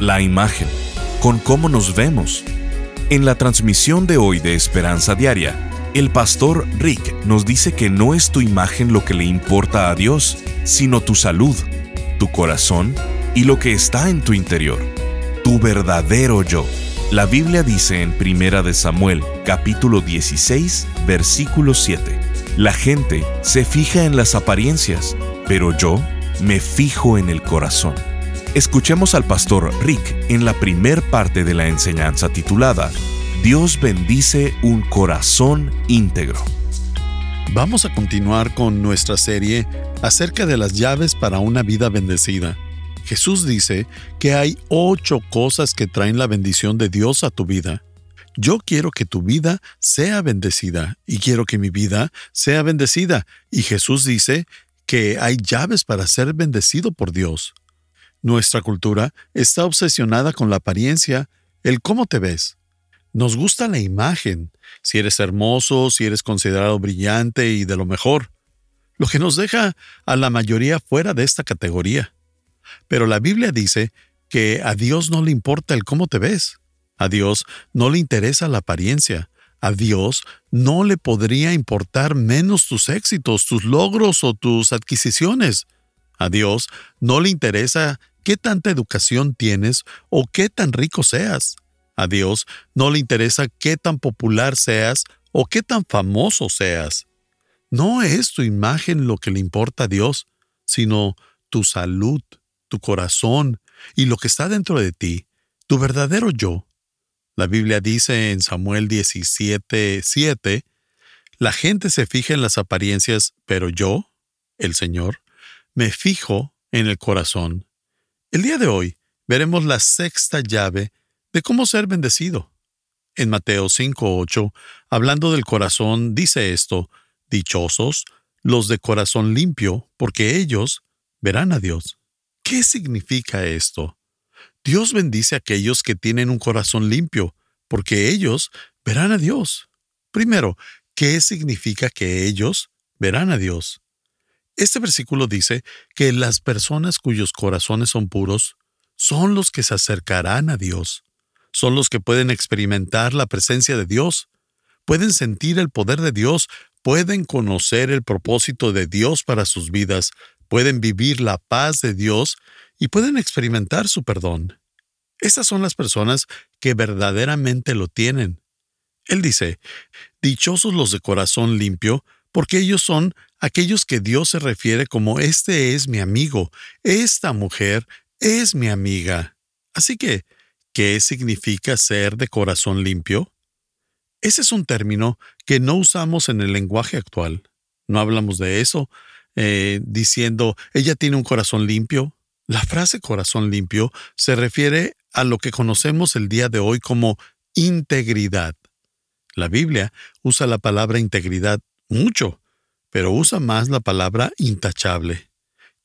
la imagen, con cómo nos vemos. En la transmisión de hoy de Esperanza Diaria, el pastor Rick nos dice que no es tu imagen lo que le importa a Dios, sino tu salud, tu corazón y lo que está en tu interior, tu verdadero yo. La Biblia dice en Primera de Samuel, capítulo 16, versículo 7. La gente se fija en las apariencias, pero yo me fijo en el corazón. Escuchemos al pastor Rick en la primer parte de la enseñanza titulada Dios bendice un corazón íntegro. Vamos a continuar con nuestra serie acerca de las llaves para una vida bendecida. Jesús dice que hay ocho cosas que traen la bendición de Dios a tu vida. Yo quiero que tu vida sea bendecida y quiero que mi vida sea bendecida. Y Jesús dice que hay llaves para ser bendecido por Dios. Nuestra cultura está obsesionada con la apariencia, el cómo te ves. Nos gusta la imagen, si eres hermoso, si eres considerado brillante y de lo mejor, lo que nos deja a la mayoría fuera de esta categoría. Pero la Biblia dice que a Dios no le importa el cómo te ves, a Dios no le interesa la apariencia, a Dios no le podría importar menos tus éxitos, tus logros o tus adquisiciones. A Dios no le interesa qué tanta educación tienes o qué tan rico seas. A Dios no le interesa qué tan popular seas o qué tan famoso seas. No es tu imagen lo que le importa a Dios, sino tu salud, tu corazón y lo que está dentro de ti, tu verdadero yo. La Biblia dice en Samuel 17, 7, La gente se fija en las apariencias, pero yo, el Señor, me fijo en el corazón. El día de hoy veremos la sexta llave de cómo ser bendecido. En Mateo 5.8, hablando del corazón, dice esto, Dichosos los de corazón limpio, porque ellos verán a Dios. ¿Qué significa esto? Dios bendice a aquellos que tienen un corazón limpio, porque ellos verán a Dios. Primero, ¿qué significa que ellos verán a Dios? Este versículo dice que las personas cuyos corazones son puros son los que se acercarán a Dios, son los que pueden experimentar la presencia de Dios, pueden sentir el poder de Dios, pueden conocer el propósito de Dios para sus vidas, pueden vivir la paz de Dios y pueden experimentar su perdón. Estas son las personas que verdaderamente lo tienen. Él dice, Dichosos los de corazón limpio, porque ellos son aquellos que Dios se refiere como este es mi amigo, esta mujer es mi amiga. Así que, ¿qué significa ser de corazón limpio? Ese es un término que no usamos en el lenguaje actual. No hablamos de eso eh, diciendo, ella tiene un corazón limpio. La frase corazón limpio se refiere a lo que conocemos el día de hoy como integridad. La Biblia usa la palabra integridad mucho pero usa más la palabra intachable.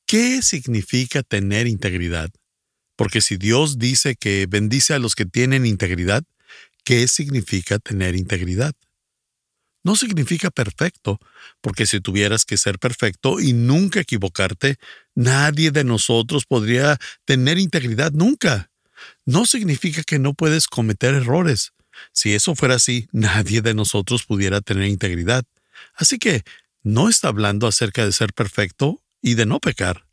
¿Qué significa tener integridad? Porque si Dios dice que bendice a los que tienen integridad, ¿qué significa tener integridad? No significa perfecto, porque si tuvieras que ser perfecto y nunca equivocarte, nadie de nosotros podría tener integridad nunca. No significa que no puedes cometer errores. Si eso fuera así, nadie de nosotros pudiera tener integridad. Así que no está hablando acerca de ser perfecto y de no pecar.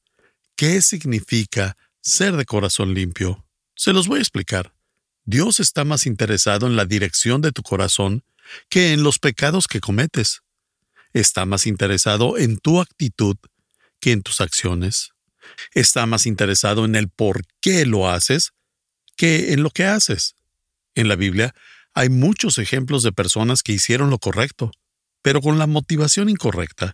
¿Qué significa ser de corazón limpio? Se los voy a explicar. Dios está más interesado en la dirección de tu corazón que en los pecados que cometes. Está más interesado en tu actitud que en tus acciones. Está más interesado en el por qué lo haces que en lo que haces. En la Biblia hay muchos ejemplos de personas que hicieron lo correcto, pero con la motivación incorrecta.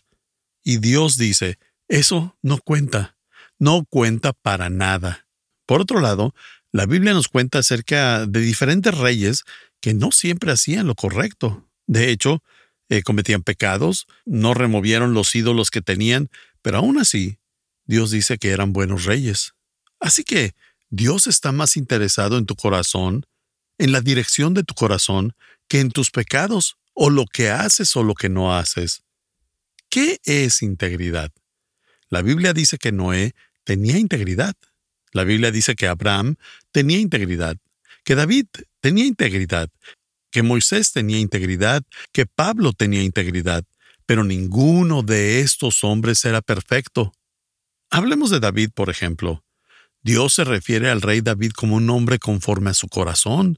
Y Dios dice, eso no cuenta, no cuenta para nada. Por otro lado, La Biblia nos cuenta acerca de diferentes reyes que no siempre hacían lo correcto. De hecho, eh, cometían pecados, no removieron los ídolos que tenían, pero aún así, Dios dice que eran buenos reyes. Así que Dios está más interesado en tu corazón, en la dirección de tu corazón, que en tus pecados o lo que haces o lo que no haces. ¿Qué es integridad? La Biblia dice que Noé tenía integridad. La Biblia dice que Abraham tenía integridad, que David tenía integridad, que Moisés tenía integridad, que Pablo tenía integridad, pero ninguno de estos hombres era perfecto. Hablemos de David, por ejemplo. Dios se refiere al rey David como un hombre conforme a su corazón,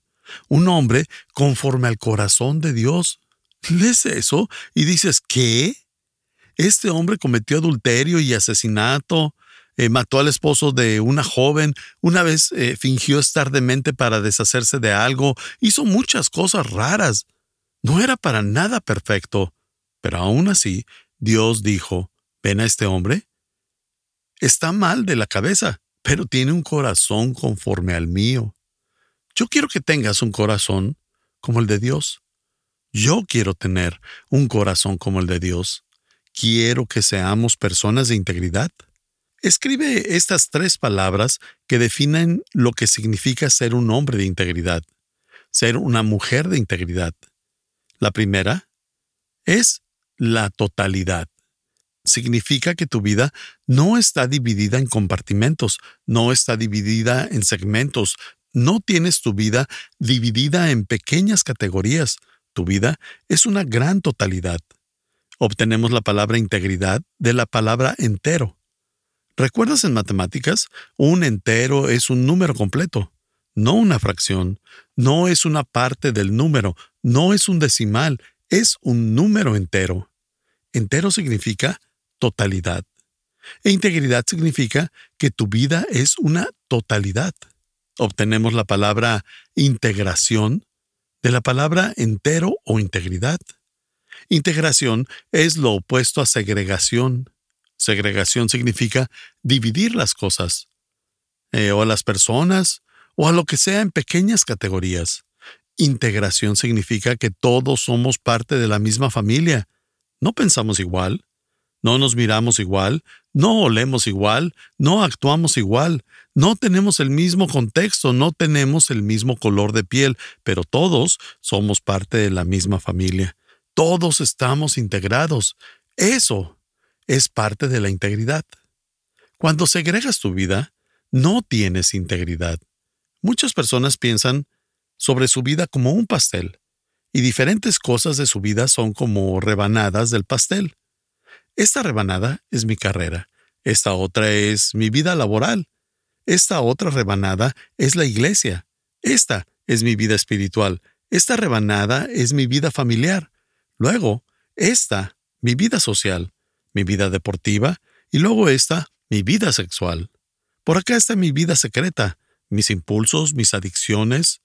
un hombre conforme al corazón de Dios. Lees eso y dices, ¿qué? Este hombre cometió adulterio y asesinato, eh, mató al esposo de una joven, una vez eh, fingió estar demente para deshacerse de algo, hizo muchas cosas raras. No era para nada perfecto, pero aún así Dios dijo, ven a este hombre. Está mal de la cabeza, pero tiene un corazón conforme al mío. Yo quiero que tengas un corazón como el de Dios. Yo quiero tener un corazón como el de Dios. Quiero que seamos personas de integridad. Escribe estas tres palabras que definen lo que significa ser un hombre de integridad, ser una mujer de integridad. La primera es la totalidad. Significa que tu vida no está dividida en compartimentos, no está dividida en segmentos, no tienes tu vida dividida en pequeñas categorías. Tu vida es una gran totalidad. Obtenemos la palabra integridad de la palabra entero. ¿Recuerdas en matemáticas? Un entero es un número completo, no una fracción, no es una parte del número, no es un decimal, es un número entero. Entero significa totalidad. E integridad significa que tu vida es una totalidad. Obtenemos la palabra integración de la palabra entero o integridad. Integración es lo opuesto a segregación. Segregación significa dividir las cosas, eh, o a las personas, o a lo que sea en pequeñas categorías. Integración significa que todos somos parte de la misma familia. No pensamos igual, no nos miramos igual, no olemos igual, no actuamos igual, no tenemos el mismo contexto, no tenemos el mismo color de piel, pero todos somos parte de la misma familia. Todos estamos integrados. Eso es parte de la integridad. Cuando segregas tu vida, no tienes integridad. Muchas personas piensan sobre su vida como un pastel, y diferentes cosas de su vida son como rebanadas del pastel. Esta rebanada es mi carrera, esta otra es mi vida laboral, esta otra rebanada es la iglesia, esta es mi vida espiritual, esta rebanada es mi vida familiar, luego, esta, mi vida social, mi vida deportiva, y luego está mi vida sexual. Por acá está mi vida secreta, mis impulsos, mis adicciones,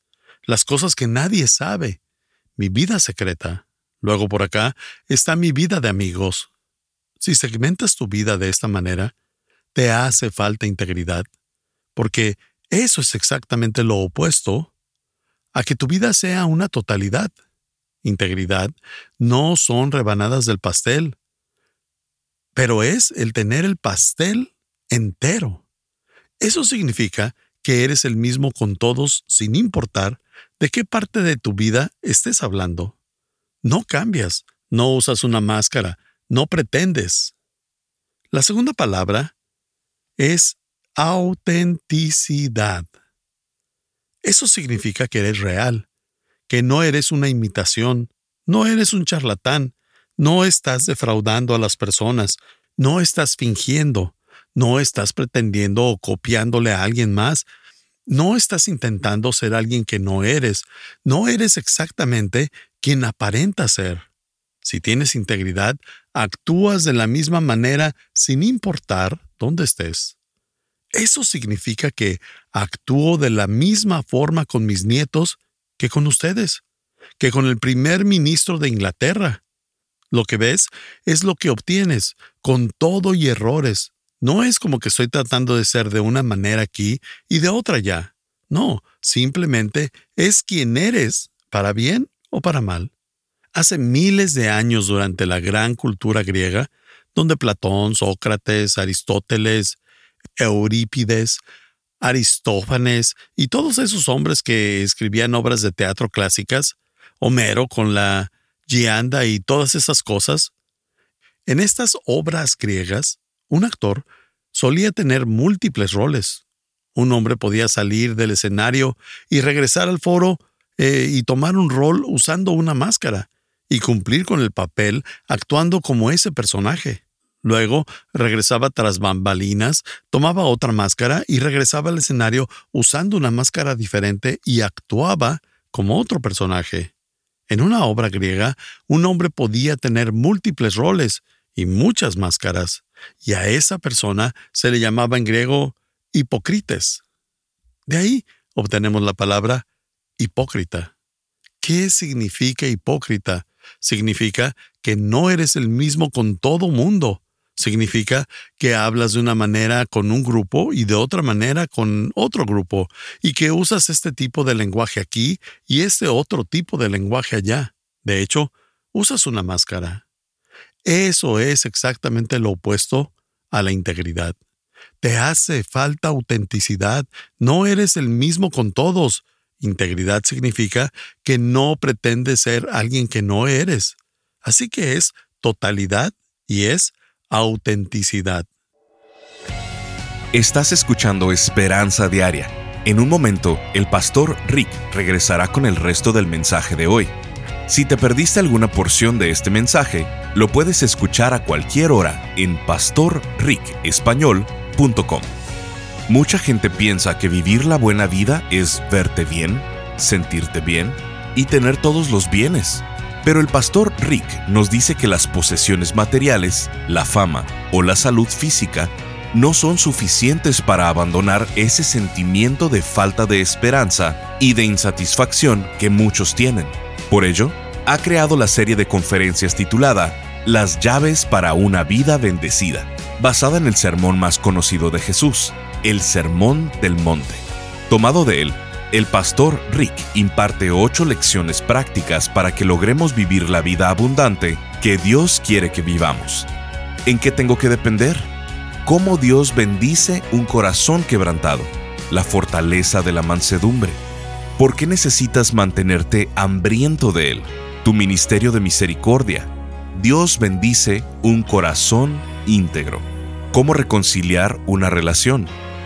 las cosas que nadie sabe, mi vida secreta. Luego por acá está mi vida de amigos. Si segmentas tu vida de esta manera, te hace falta integridad, porque eso es exactamente lo opuesto a que tu vida sea una totalidad. Integridad no son rebanadas del pastel, pero es el tener el pastel entero. Eso significa que eres el mismo con todos sin importar de qué parte de tu vida estés hablando. No cambias, no usas una máscara, no pretendes. La segunda palabra es autenticidad. Eso significa que eres real, que no eres una imitación, no eres un charlatán, no estás defraudando a las personas, no estás fingiendo, no estás pretendiendo o copiándole a alguien más, no estás intentando ser alguien que no eres, no eres exactamente quien aparenta ser. Si tienes integridad, actúas de la misma manera sin importar dónde estés. Eso significa que actúo de la misma forma con mis nietos que con ustedes, que con el primer ministro de Inglaterra, lo que ves es lo que obtienes, con todo y errores. No es como que estoy tratando de ser de una manera aquí y de otra allá. No, simplemente es quien eres, para bien o para mal. Hace miles de años durante la gran cultura griega, donde Platón, Sócrates, Aristóteles, Eurípides, Aristófanes y todos esos hombres que escribían obras de teatro clásicas, Homero con la Gianda y todas esas cosas, en estas obras griegas, un actor solía tener múltiples roles. Un hombre podía salir del escenario y regresar al foro eh, y tomar un rol usando una máscara y cumplir con el papel actuando como ese personaje. Luego regresaba tras bambalinas, tomaba otra máscara y regresaba al escenario usando una máscara diferente y actuaba como otro personaje. En una obra griega, un hombre podía tener múltiples roles y muchas máscaras, y a esa persona se le llamaba en griego hipócrites. De ahí obtenemos la palabra hipócrita. ¿Qué significa hipócrita? Significa que no eres el mismo con todo mundo. Significa que hablas de una manera con un grupo y de otra manera con otro grupo, y que usas este tipo de lenguaje aquí y este otro tipo de lenguaje allá. De hecho, usas una máscara. Eso es exactamente lo opuesto a la integridad. Te hace falta autenticidad, no eres el mismo con todos. Integridad significa que no pretendes ser alguien que no eres. Así que es totalidad y es autenticidad. Estás escuchando Esperanza Diaria. En un momento, el pastor Rick regresará con el resto del mensaje de hoy. Si te perdiste alguna porción de este mensaje, lo puedes escuchar a cualquier hora en pastorricespañol.com. Mucha gente piensa que vivir la buena vida es verte bien, sentirte bien y tener todos los bienes. Pero el pastor Rick nos dice que las posesiones materiales, la fama o la salud física no son suficientes para abandonar ese sentimiento de falta de esperanza y de insatisfacción que muchos tienen. Por ello, ha creado la serie de conferencias titulada Las llaves para una vida bendecida, basada en el sermón más conocido de Jesús, el Sermón del Monte. Tomado de él, el pastor Rick imparte ocho lecciones prácticas para que logremos vivir la vida abundante que Dios quiere que vivamos. ¿En qué tengo que depender? ¿Cómo Dios bendice un corazón quebrantado? La fortaleza de la mansedumbre ¿Por qué necesitas mantenerte hambriento de Él? Tu ministerio de misericordia. Dios bendice un corazón íntegro. ¿Cómo reconciliar una relación?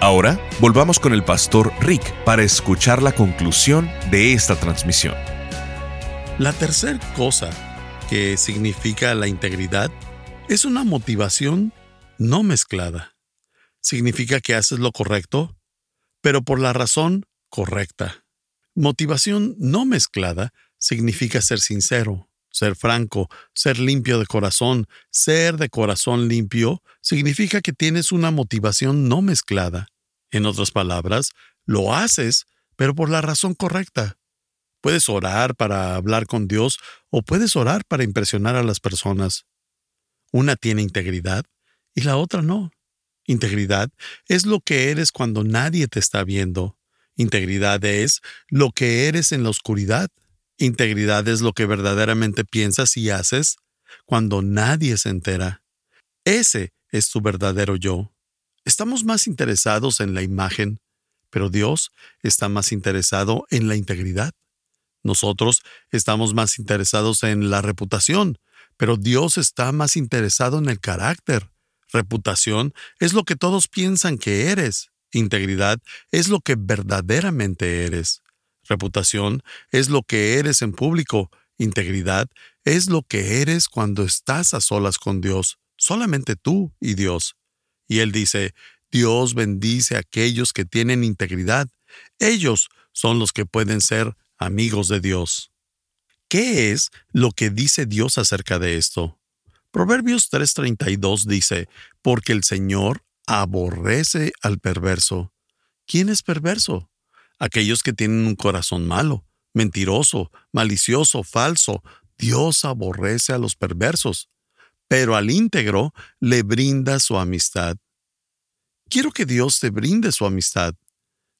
Ahora, volvamos con el pastor Rick para escuchar la conclusión de esta transmisión. La tercera cosa que significa la integridad es una motivación no mezclada. Significa que haces lo correcto, pero por la razón correcta. Motivación no mezclada significa ser sincero, ser franco, ser limpio de corazón. Ser de corazón limpio significa que tienes una motivación no mezclada. En otras palabras, lo haces, pero por la razón correcta. Puedes orar para hablar con Dios o puedes orar para impresionar a las personas. Una tiene integridad y la otra no. Integridad es lo que eres cuando nadie te está viendo. Integridad es lo que eres en la oscuridad. Integridad es lo que verdaderamente piensas y haces cuando nadie se entera. Ese es tu verdadero yo. Estamos más interesados en la imagen, pero Dios está más interesado en la integridad. Nosotros estamos más interesados en la reputación, pero Dios está más interesado en el carácter. Reputación es lo que todos piensan que eres. Integridad es lo que verdaderamente eres. Reputación es lo que eres en público. Integridad es lo que eres cuando estás a solas con Dios, solamente tú y Dios. Y Él dice, Dios bendice a aquellos que tienen integridad. Ellos son los que pueden ser amigos de Dios. ¿Qué es lo que dice Dios acerca de esto? Proverbios 3:32 dice, porque el Señor aborrece al perverso. ¿Quién es perverso? Aquellos que tienen un corazón malo, mentiroso, malicioso, falso. Dios aborrece a los perversos, pero al íntegro le brinda su amistad. Quiero que Dios te brinde su amistad.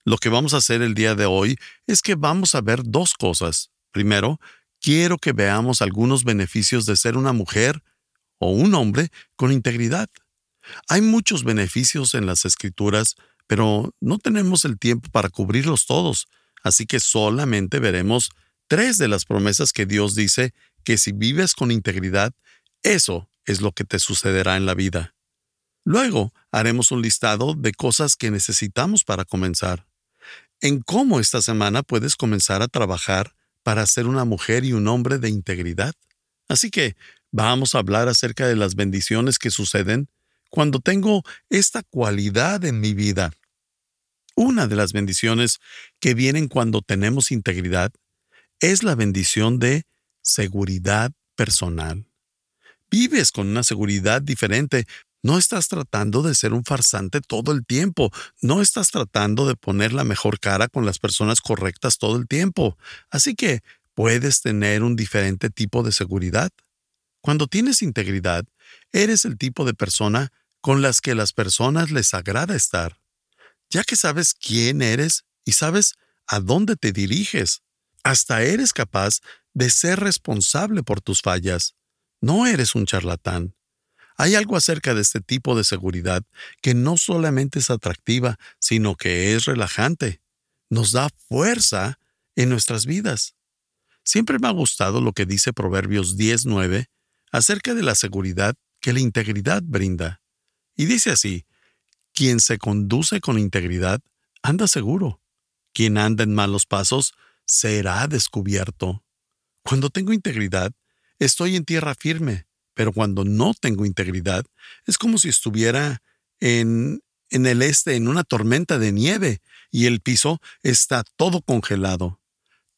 Lo que vamos a hacer el día de hoy es que vamos a ver dos cosas. Primero, quiero que veamos algunos beneficios de ser una mujer o un hombre con integridad. Hay muchos beneficios en las escrituras, pero no tenemos el tiempo para cubrirlos todos, así que solamente veremos tres de las promesas que Dios dice que si vives con integridad, eso es lo que te sucederá en la vida. Luego haremos un listado de cosas que necesitamos para comenzar. En cómo esta semana puedes comenzar a trabajar para ser una mujer y un hombre de integridad. Así que vamos a hablar acerca de las bendiciones que suceden cuando tengo esta cualidad en mi vida. Una de las bendiciones que vienen cuando tenemos integridad es la bendición de seguridad personal. Vives con una seguridad diferente. No estás tratando de ser un farsante todo el tiempo. No estás tratando de poner la mejor cara con las personas correctas todo el tiempo. Así que puedes tener un diferente tipo de seguridad. Cuando tienes integridad, eres el tipo de persona con las que las personas les agrada estar, ya que sabes quién eres y sabes a dónde te diriges. Hasta eres capaz de ser responsable por tus fallas. No eres un charlatán. Hay algo acerca de este tipo de seguridad que no solamente es atractiva, sino que es relajante. Nos da fuerza en nuestras vidas. Siempre me ha gustado lo que dice Proverbios 10.9 acerca de la seguridad que la integridad brinda. Y dice así, quien se conduce con integridad anda seguro. Quien anda en malos pasos será descubierto. Cuando tengo integridad, estoy en tierra firme, pero cuando no tengo integridad, es como si estuviera en, en el este en una tormenta de nieve y el piso está todo congelado.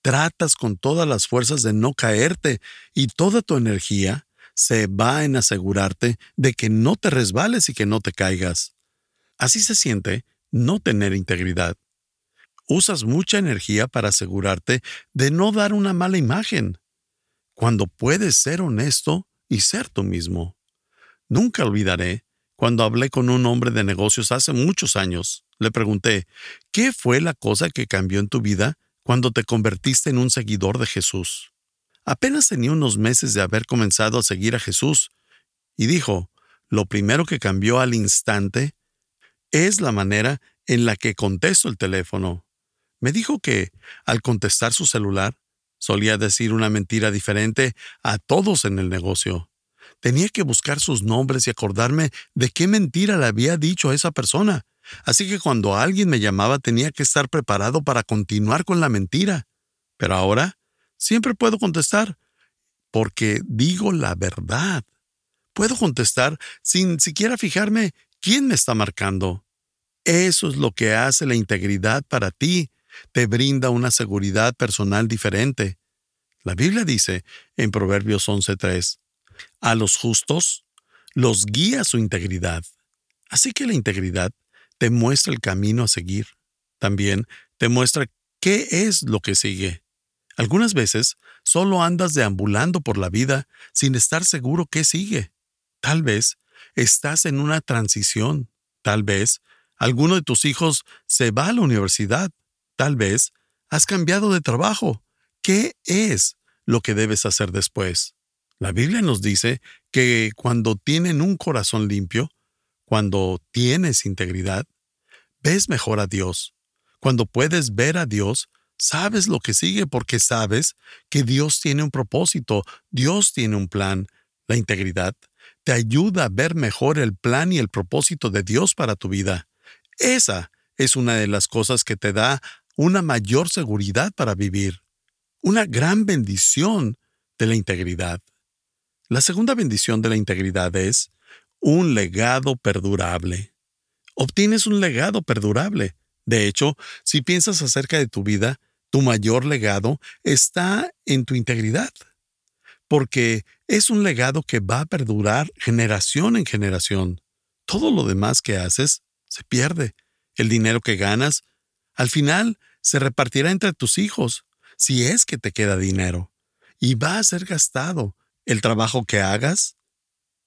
Tratas con todas las fuerzas de no caerte y toda tu energía se va en asegurarte de que no te resbales y que no te caigas. Así se siente no tener integridad. Usas mucha energía para asegurarte de no dar una mala imagen, cuando puedes ser honesto y ser tú mismo. Nunca olvidaré cuando hablé con un hombre de negocios hace muchos años. Le pregunté, ¿qué fue la cosa que cambió en tu vida cuando te convertiste en un seguidor de Jesús? Apenas tenía unos meses de haber comenzado a seguir a Jesús, y dijo, lo primero que cambió al instante es la manera en la que contesto el teléfono. Me dijo que, al contestar su celular, solía decir una mentira diferente a todos en el negocio. Tenía que buscar sus nombres y acordarme de qué mentira le había dicho a esa persona. Así que cuando alguien me llamaba tenía que estar preparado para continuar con la mentira. Pero ahora siempre puedo contestar, porque digo la verdad. Puedo contestar sin siquiera fijarme quién me está marcando. Eso es lo que hace la integridad para ti. Te brinda una seguridad personal diferente. La Biblia dice en Proverbios 11.3, a los justos los guía su integridad. Así que la integridad te muestra el camino a seguir. También te muestra qué es lo que sigue. Algunas veces solo andas deambulando por la vida sin estar seguro qué sigue. Tal vez estás en una transición. Tal vez alguno de tus hijos se va a la universidad. Tal vez has cambiado de trabajo. ¿Qué es lo que debes hacer después? La Biblia nos dice que cuando tienen un corazón limpio, cuando tienes integridad, ves mejor a Dios. Cuando puedes ver a Dios, Sabes lo que sigue porque sabes que Dios tiene un propósito, Dios tiene un plan. La integridad te ayuda a ver mejor el plan y el propósito de Dios para tu vida. Esa es una de las cosas que te da una mayor seguridad para vivir. Una gran bendición de la integridad. La segunda bendición de la integridad es un legado perdurable. Obtienes un legado perdurable. De hecho, si piensas acerca de tu vida, tu mayor legado está en tu integridad, porque es un legado que va a perdurar generación en generación. Todo lo demás que haces se pierde. El dinero que ganas, al final, se repartirá entre tus hijos, si es que te queda dinero, y va a ser gastado. El trabajo que hagas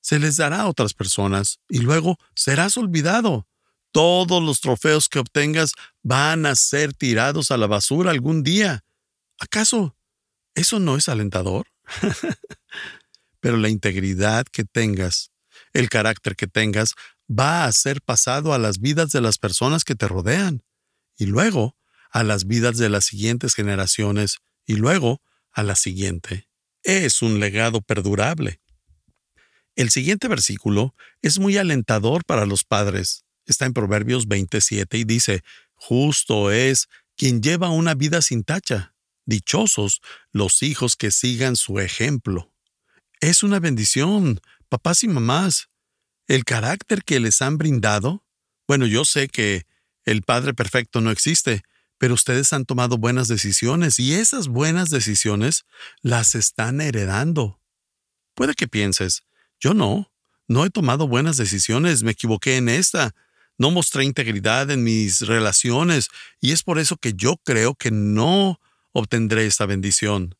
se les dará a otras personas y luego serás olvidado. Todos los trofeos que obtengas van a ser tirados a la basura algún día. ¿Acaso eso no es alentador? Pero la integridad que tengas, el carácter que tengas, va a ser pasado a las vidas de las personas que te rodean, y luego a las vidas de las siguientes generaciones, y luego a la siguiente. Es un legado perdurable. El siguiente versículo es muy alentador para los padres está en Proverbios 27 y dice, Justo es quien lleva una vida sin tacha, dichosos los hijos que sigan su ejemplo. Es una bendición, papás y mamás. El carácter que les han brindado, bueno, yo sé que el Padre Perfecto no existe, pero ustedes han tomado buenas decisiones y esas buenas decisiones las están heredando. Puede que pienses, yo no, no he tomado buenas decisiones, me equivoqué en esta, no mostré integridad en mis relaciones y es por eso que yo creo que no obtendré esta bendición.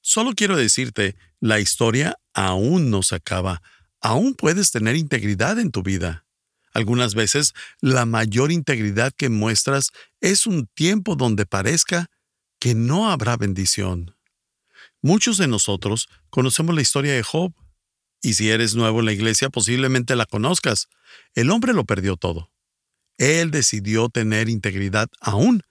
Solo quiero decirte, la historia aún no se acaba, aún puedes tener integridad en tu vida. Algunas veces la mayor integridad que muestras es un tiempo donde parezca que no habrá bendición. Muchos de nosotros conocemos la historia de Job, y si eres nuevo en la iglesia posiblemente la conozcas. El hombre lo perdió todo. Él decidió tener integridad aún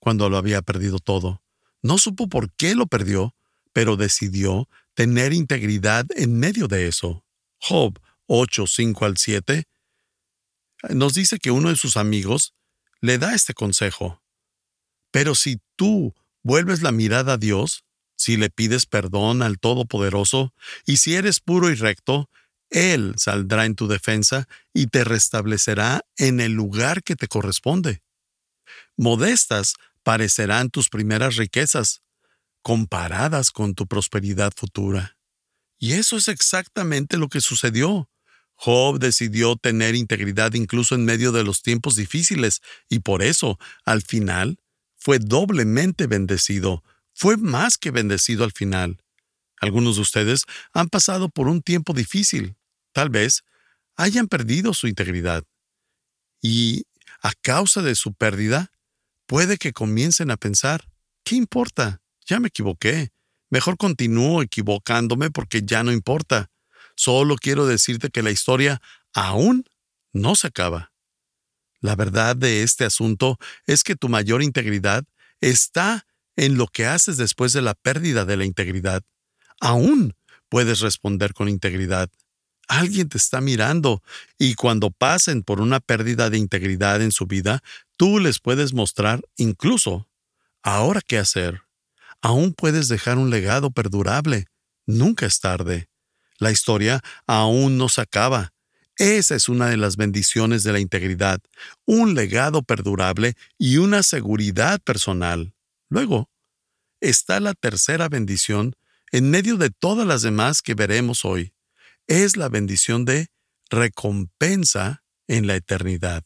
cuando lo había perdido todo. No supo por qué lo perdió, pero decidió tener integridad en medio de eso. Job 8, 5 al 7 nos dice que uno de sus amigos le da este consejo. Pero si tú vuelves la mirada a Dios, si le pides perdón al Todopoderoso, y si eres puro y recto, él saldrá en tu defensa y te restablecerá en el lugar que te corresponde. Modestas parecerán tus primeras riquezas, comparadas con tu prosperidad futura. Y eso es exactamente lo que sucedió. Job decidió tener integridad incluso en medio de los tiempos difíciles, y por eso, al final, fue doblemente bendecido, fue más que bendecido al final. Algunos de ustedes han pasado por un tiempo difícil, Tal vez hayan perdido su integridad. Y a causa de su pérdida, puede que comiencen a pensar, ¿qué importa? Ya me equivoqué. Mejor continúo equivocándome porque ya no importa. Solo quiero decirte que la historia aún no se acaba. La verdad de este asunto es que tu mayor integridad está en lo que haces después de la pérdida de la integridad. Aún puedes responder con integridad. Alguien te está mirando y cuando pasen por una pérdida de integridad en su vida, tú les puedes mostrar incluso ahora qué hacer. Aún puedes dejar un legado perdurable. Nunca es tarde. La historia aún no se acaba. Esa es una de las bendiciones de la integridad, un legado perdurable y una seguridad personal. Luego, está la tercera bendición en medio de todas las demás que veremos hoy es la bendición de recompensa en la eternidad.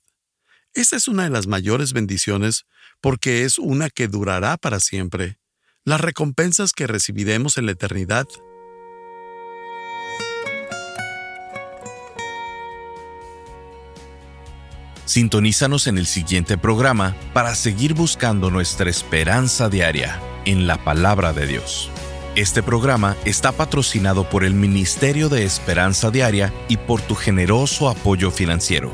Esta es una de las mayores bendiciones porque es una que durará para siempre. Las recompensas que recibiremos en la eternidad. Sintonízanos en el siguiente programa para seguir buscando nuestra esperanza diaria en la palabra de Dios. Este programa está patrocinado por el Ministerio de Esperanza Diaria y por tu generoso apoyo financiero.